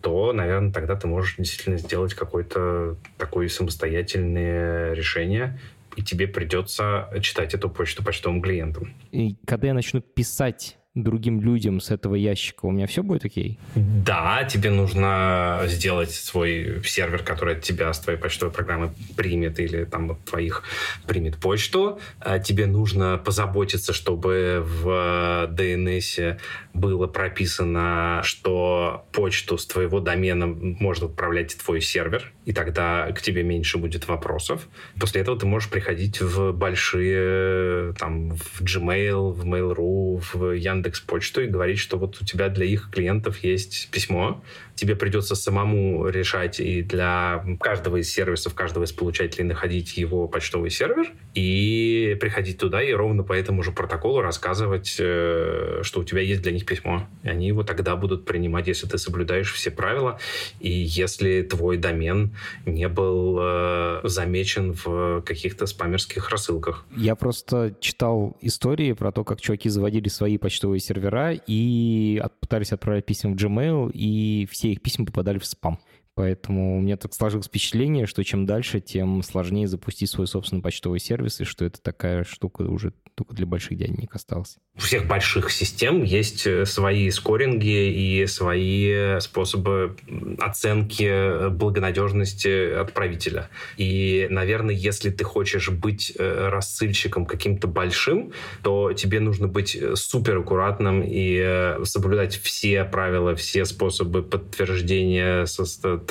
то, наверное, тогда ты можешь действительно сделать какое-то такое самостоятельное решение, и тебе придется читать эту почту почтовым клиентам. И когда я начну писать другим людям с этого ящика, у меня все будет окей? Да, тебе нужно сделать свой сервер, который от тебя с твоей почтовой программы примет или там от твоих примет почту. А тебе нужно позаботиться, чтобы в DNS было прописано, что почту с твоего домена может отправлять твой сервер, и тогда к тебе меньше будет вопросов. После этого ты можешь приходить в большие, там, в Gmail, в Mail.ru, в Яндекс Почту и говорить, что вот у тебя для их клиентов есть письмо, тебе придется самому решать и для каждого из сервисов, каждого из получателей находить его почтовый сервер и приходить туда и ровно по этому же протоколу рассказывать, э, что у тебя есть для них письмо. И они его тогда будут принимать, если ты соблюдаешь все правила и если твой домен не был э, замечен в каких-то спамерских рассылках. Я просто читал истории про то, как чуваки заводили свои почтовые сервера и пытались отправлять письма в Gmail, и все их письма попадали в спам. Поэтому у меня так сложилось впечатление, что чем дальше, тем сложнее запустить свой собственный почтовый сервис, и что это такая штука уже только для больших дяденек осталась. У всех больших систем есть э, свои скоринги и свои способы оценки благонадежности отправителя. И, наверное, если ты хочешь быть э, рассыльщиком каким-то большим, то тебе нужно быть э, супер аккуратным и соблюдать все правила, все способы подтверждения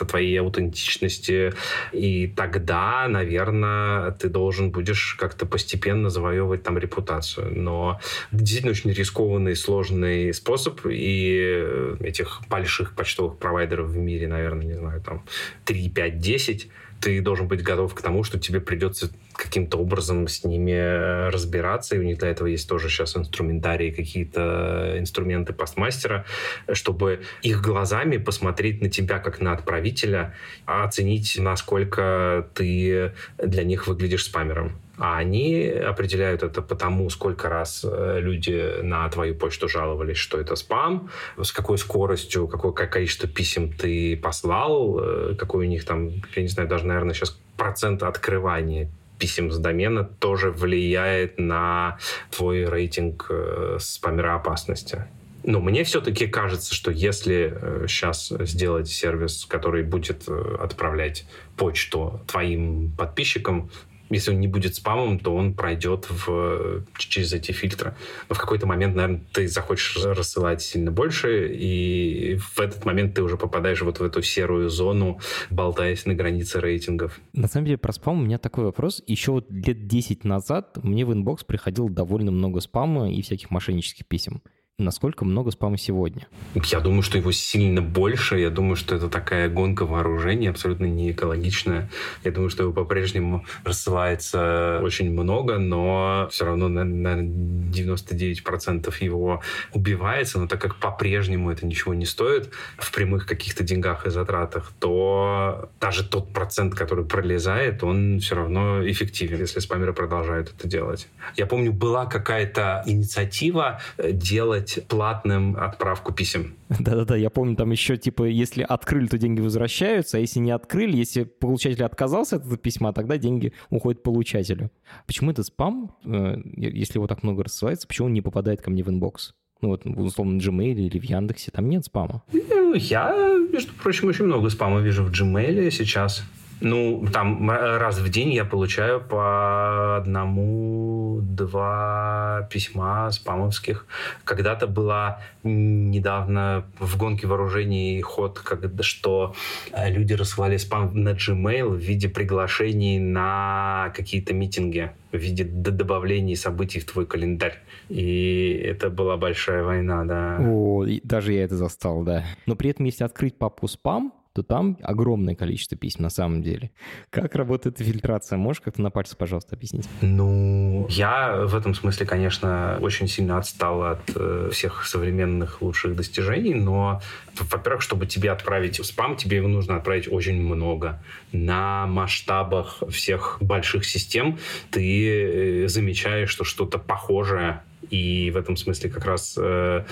твоей аутентичности. И тогда, наверное, ты должен будешь как-то постепенно завоевывать там репутацию. Но действительно очень рискованный, сложный способ, и этих больших почтовых провайдеров в мире, наверное, не знаю, там 3, 5, 10, ты должен быть готов к тому, что тебе придется каким-то образом с ними э, разбираться, и у них для этого есть тоже сейчас инструментарии, какие-то инструменты постмастера, чтобы их глазами посмотреть на тебя как на отправителя, оценить, насколько ты для них выглядишь спамером. А они определяют это потому, сколько раз э, люди на твою почту жаловались, что это спам, с какой скоростью, какое количество писем ты послал, э, какой у них там, я не знаю, даже, наверное, сейчас процент открывания писем с домена тоже влияет на твой рейтинг э, спамера опасности. Но мне все-таки кажется, что если сейчас сделать сервис, который будет отправлять почту твоим подписчикам, если он не будет спамом, то он пройдет в, через эти фильтры. Но в какой-то момент, наверное, ты захочешь рассылать сильно больше, и в этот момент ты уже попадаешь вот в эту серую зону, болтаясь на границе рейтингов. На самом деле про спам у меня такой вопрос. Еще вот лет 10 назад мне в inbox приходило довольно много спама и всяких мошеннических писем насколько много спама сегодня? Я думаю, что его сильно больше. Я думаю, что это такая гонка вооружений, абсолютно не экологичная. Я думаю, что его по-прежнему рассылается очень много, но все равно, наверное, 99% его убивается. Но так как по-прежнему это ничего не стоит в прямых каких-то деньгах и затратах, то даже тот процент, который пролезает, он все равно эффективен, если спамеры продолжают это делать. Я помню, была какая-то инициатива э, делать сделать платным отправку писем. Да-да-да, я помню, там еще, типа, если открыли, то деньги возвращаются, а если не открыли, если получатель отказался от этого письма, тогда деньги уходят получателю. Почему это спам, э, если его так много рассылается, почему он не попадает ко мне в inbox? Ну вот, условно, в Gmail или в Яндексе, там нет спама. Ну, я, между прочим, очень много спама вижу в Gmail сейчас. Ну, там раз в день я получаю по одному-два письма спамовских. Когда-то была недавно в гонке вооружений ход, когда, что э, люди рассылали спам на Gmail в виде приглашений на какие-то митинги, в виде добавлений событий в твой календарь. И это была большая война, да. О, даже я это застал, да. Но при этом, если открыть папу спам, то там огромное количество писем на самом деле. Как работает фильтрация? Можешь как-то на пальцах, пожалуйста, объяснить? Ну, я в этом смысле, конечно, очень сильно отстал от э, всех современных лучших достижений, но, во-первых, чтобы тебе отправить спам, тебе его нужно отправить очень много. На масштабах всех больших систем ты э, замечаешь, что что-то похожее и в этом смысле как раз э,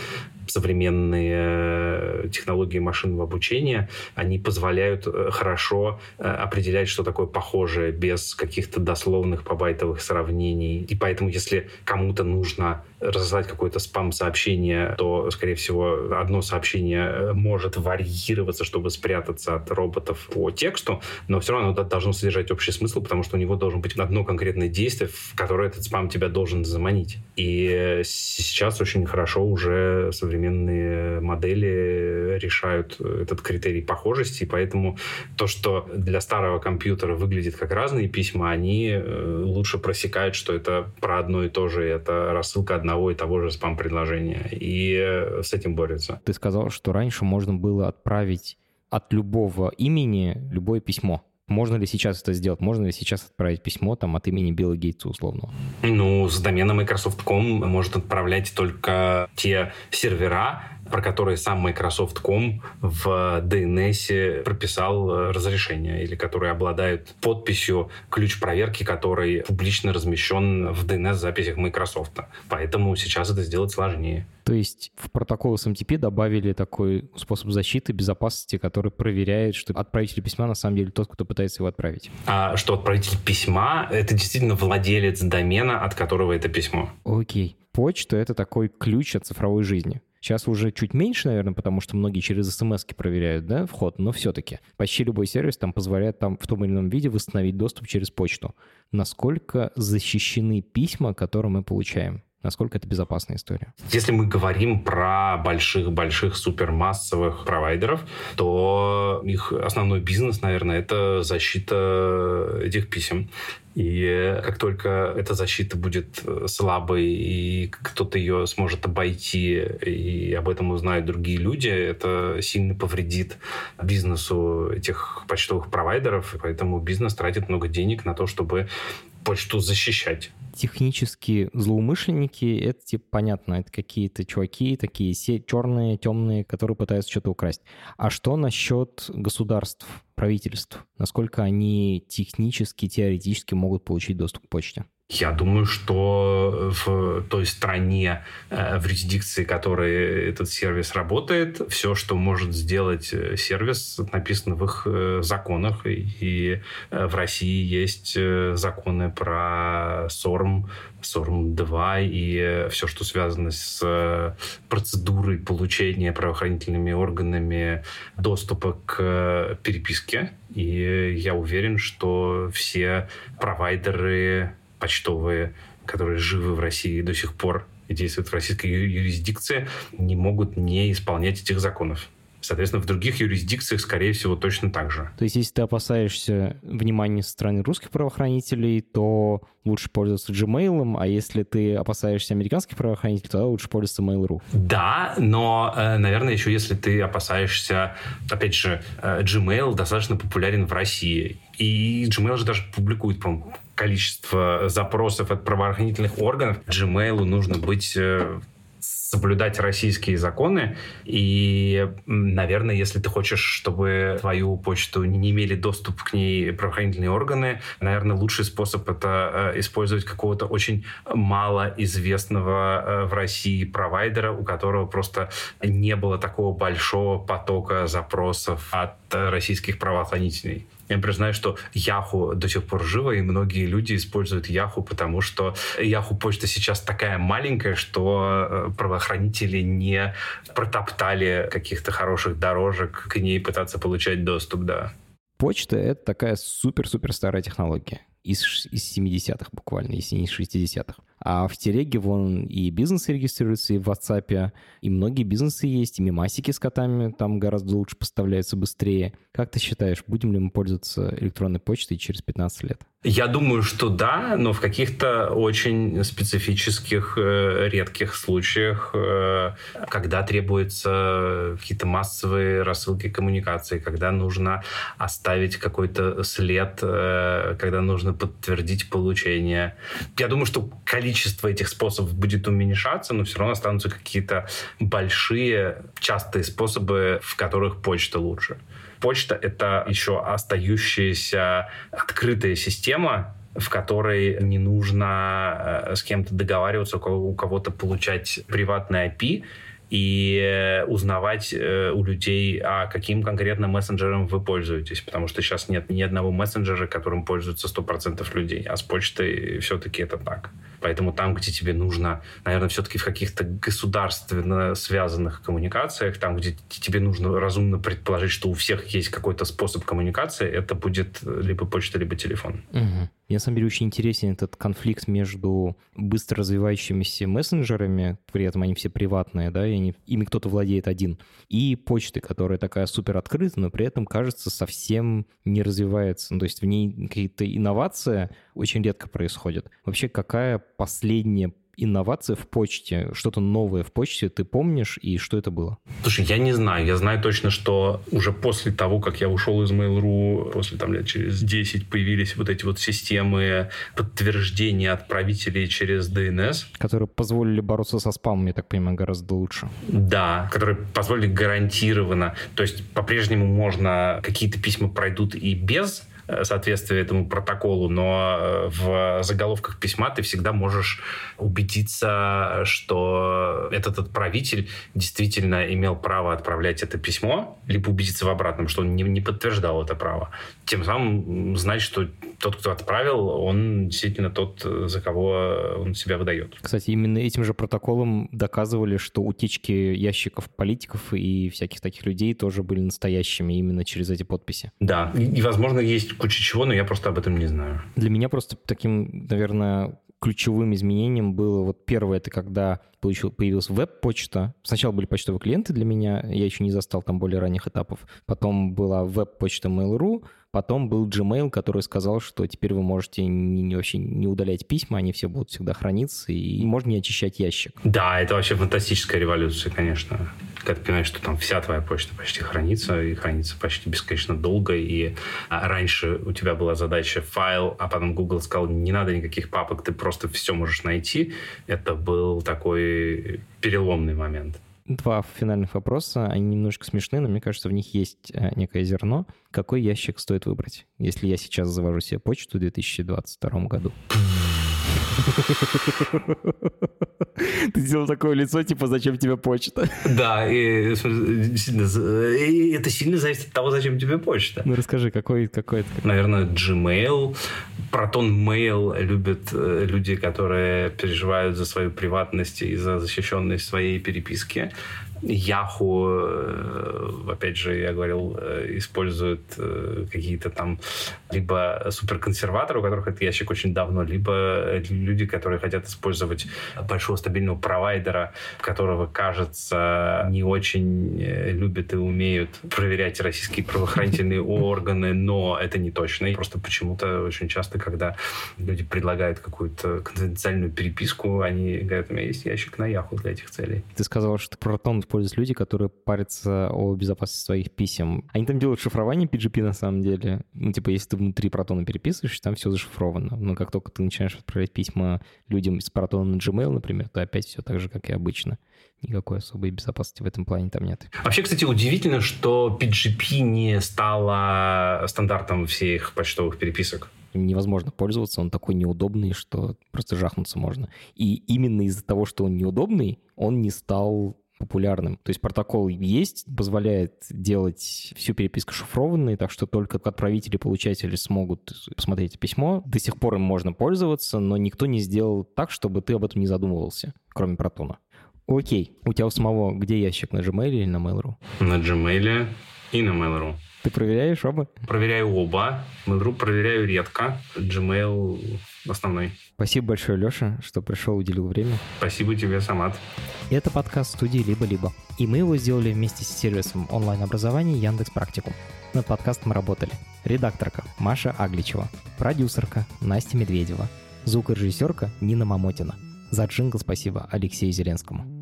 современные э, технологии машинного обучения, они позволяют э, хорошо э, определять, что такое похожее, без каких-то дословных побайтовых сравнений. И поэтому, если кому-то нужно разослать какое-то спам-сообщение, то, скорее всего, одно сообщение может варьироваться, чтобы спрятаться от роботов по тексту, но все равно должно содержать общий смысл, потому что у него должен быть одно конкретное действие, в которое этот спам тебя должен заманить. И сейчас очень хорошо уже современные модели решают этот критерий похожести, и поэтому то, что для старого компьютера выглядит как разные письма, они э, лучше просекают, что это про одно и то же, это рассылка одного и того же спам-предложения, и э, с этим борются. Ты сказал, что раньше можно было отправить от любого имени любое письмо. Можно ли сейчас это сделать? Можно ли сейчас отправить письмо там от имени Билла Гейтса условно? Ну, с домена Microsoft.com может отправлять только те сервера, про которые сам Microsoft.com в DNS прописал э, разрешение, или которые обладают подписью ключ проверки, который публично размещен в DNS-записях Microsoft. Поэтому сейчас это сделать сложнее. То есть в протокол SMTP добавили такой способ защиты, безопасности, который проверяет, что отправитель письма на самом деле тот, кто пытается его отправить. А что отправитель письма — это действительно владелец домена, от которого это письмо. Окей. Почта — это такой ключ от цифровой жизни. Сейчас уже чуть меньше, наверное, потому что многие через смс проверяют, да, вход, но все-таки почти любой сервис там позволяет там в том или ином виде восстановить доступ через почту. Насколько защищены письма, которые мы получаем? Насколько это безопасная история? Если мы говорим про больших-больших супермассовых провайдеров, то их основной бизнес, наверное, это защита этих писем. И как только эта защита будет слабой, и кто-то ее сможет обойти, и об этом узнают другие люди, это сильно повредит бизнесу этих почтовых провайдеров. Поэтому бизнес тратит много денег на то, чтобы почту защищать технические злоумышленники, это типа понятно, это какие-то чуваки такие черные, темные, которые пытаются что-то украсть. А что насчет государств, правительств? Насколько они технически, теоретически могут получить доступ к почте? Я думаю, что в той стране, э, в юрисдикции, которой этот сервис работает, все, что может сделать э, сервис, написано в их э, законах. И в России есть законы про СОРМ, СОРМ-2 и все, что связано с процедурой получения правоохранительными органами доступа к переписке. И я уверен, что все провайдеры почтовые, которые живы в России до сих пор и действуют в российской юрисдикции, не могут не исполнять этих законов. Соответственно, в других юрисдикциях, скорее всего, точно так же. То есть, если ты опасаешься внимания со стороны русских правоохранителей, то лучше пользоваться Gmail, а если ты опасаешься американских правоохранителей, то лучше пользоваться Mail.ru. Да, но, э, наверное, еще если ты опасаешься, опять же, э, Gmail достаточно популярен в России. И Gmail же даже публикует, по количество запросов от правоохранительных органов. Gmail нужно быть э, соблюдать российские законы. И, наверное, если ты хочешь, чтобы твою почту не имели доступ к ней правоохранительные органы, наверное, лучший способ это э, использовать какого-то очень малоизвестного э, в России провайдера, у которого просто не было такого большого потока запросов от российских правоохранителей. Я признаю, что Яху до сих пор жива, и многие люди используют Яху, потому что Яху почта сейчас такая маленькая, что э, правоохранители не протоптали каких-то хороших дорожек к ней пытаться получать доступ, да. Почта — это такая супер-супер старая технология из, из 70-х буквально, если не из 60-х. А в телеге вон и бизнесы регистрируются, и в WhatsApp, и многие бизнесы есть, и мимасики с котами там гораздо лучше поставляются быстрее. Как ты считаешь, будем ли мы пользоваться электронной почтой через 15 лет? Я думаю, что да, но в каких-то очень специфических, э, редких случаях, э, когда требуются какие-то массовые рассылки коммуникации, когда нужно оставить какой-то след, э, когда нужно подтвердить получение. Я думаю, что количество количество этих способов будет уменьшаться, но все равно останутся какие-то большие, частые способы, в которых почта лучше. Почта — это еще остающаяся открытая система, в которой не нужно э, с кем-то договариваться, у кого-то получать приватный IP, и э, узнавать э, у людей, а каким конкретно мессенджером вы пользуетесь, потому что сейчас нет ни одного мессенджера, которым пользуются 100% людей, а с почтой все-таки это так. Поэтому там, где тебе нужно, наверное, все-таки в каких-то государственно связанных коммуникациях, там, где тебе нужно разумно предположить, что у всех есть какой-то способ коммуникации, это будет либо почта, либо телефон. Угу. Мне, на самом деле, очень интересен этот конфликт между быстро развивающимися мессенджерами, при этом они все приватные, да, и они, ими кто-то владеет один, и почты, которая такая супер открытая, но при этом, кажется, совсем не развивается. Ну, то есть в ней какие-то инновации очень редко происходят. Вообще, какая последняя инновация в почте, что-то новое в почте, ты помнишь, и что это было? Слушай, я не знаю. Я знаю точно, что уже после того, как я ушел из Mail.ru, после там лет через 10 появились вот эти вот системы подтверждения отправителей через DNS. Которые позволили бороться со спамом, я так понимаю, гораздо лучше. Да, которые позволили гарантированно. То есть по-прежнему можно, какие-то письма пройдут и без соответствие этому протоколу, но э, в заголовках письма ты всегда можешь убедиться, что этот отправитель действительно имел право отправлять это письмо, либо убедиться в обратном, что он не, не подтверждал это право. Тем самым знать, что тот, кто отправил, он действительно тот, за кого он себя выдает. Кстати, именно этим же протоколом доказывали, что утечки ящиков политиков и всяких таких людей тоже были настоящими именно через эти подписи. Да, и, и возможно, есть куча чего, но я просто об этом не знаю. Для меня просто таким, наверное, ключевым изменением было вот первое, это когда получил, появилась веб-почта. Сначала были почтовые клиенты для меня, я еще не застал там более ранних этапов. Потом была веб-почта Mail.ru, потом был Gmail, который сказал, что теперь вы можете не, не, вообще не удалять письма, они все будут всегда храниться, и можно не очищать ящик. Да, это вообще фантастическая революция, конечно когда ты понимаешь, что там вся твоя почта почти хранится, и хранится почти бесконечно долго, и а, раньше у тебя была задача файл, а потом Google сказал, не надо никаких папок, ты просто все можешь найти. Это был такой переломный момент. Два финальных вопроса, они немножко смешные, но мне кажется, в них есть э, некое зерно. Какой ящик стоит выбрать, если я сейчас завожу себе почту в 2022 году? Ты сделал такое лицо, типа, зачем тебе почта? Да, и, и это сильно зависит от того, зачем тебе почта. Ну, расскажи, какой, какой это? Наверное, Gmail. Proton Mail любят э, люди, которые переживают за свою приватность и за защищенность своей переписки. Яху, э, опять же, я говорил, э, используют э, какие-то там либо суперконсерваторы, у которых этот ящик очень давно, либо люди, которые хотят использовать большого стабильного провайдера, которого, кажется, не очень любят и умеют проверять российские правоохранительные органы, но это не точно. И просто почему-то очень часто, когда люди предлагают какую-то конфиденциальную переписку, они говорят, у меня есть ящик на Яху для этих целей. Ты сказал, что Протон используют люди, которые парятся о безопасности своих писем. Они там делают шифрование PGP на самом деле. Ну, типа, если ты внутри протона переписываешь, там все зашифровано. Но как только ты начинаешь отправлять письма людям из протона на Gmail, например, то опять все так же, как и обычно. Никакой особой безопасности в этом плане там нет. Вообще, кстати, удивительно, что PGP не стало стандартом всех почтовых переписок невозможно пользоваться, он такой неудобный, что просто жахнуться можно. И именно из-за того, что он неудобный, он не стал популярным. То есть протокол есть, позволяет делать всю переписку шифрованной, так что только отправители и получатели смогут посмотреть письмо. До сих пор им можно пользоваться, но никто не сделал так, чтобы ты об этом не задумывался, кроме протона. Окей, у тебя у самого где ящик, на Gmail или на Mail.ru? На Gmail и на Mail.ru. Ты проверяешь оба? Проверяю оба. Mail.ru проверяю редко. Gmail основной. Спасибо большое, Леша, что пришел, уделил время. Спасибо тебе, Самат. Это подкаст студии «Либо-либо». И мы его сделали вместе с сервисом онлайн-образования Яндекс Практикум. Над подкастом работали редакторка Маша Агличева, продюсерка Настя Медведева, звукорежиссерка Нина Мамотина. За джингл спасибо Алексею Зеленскому.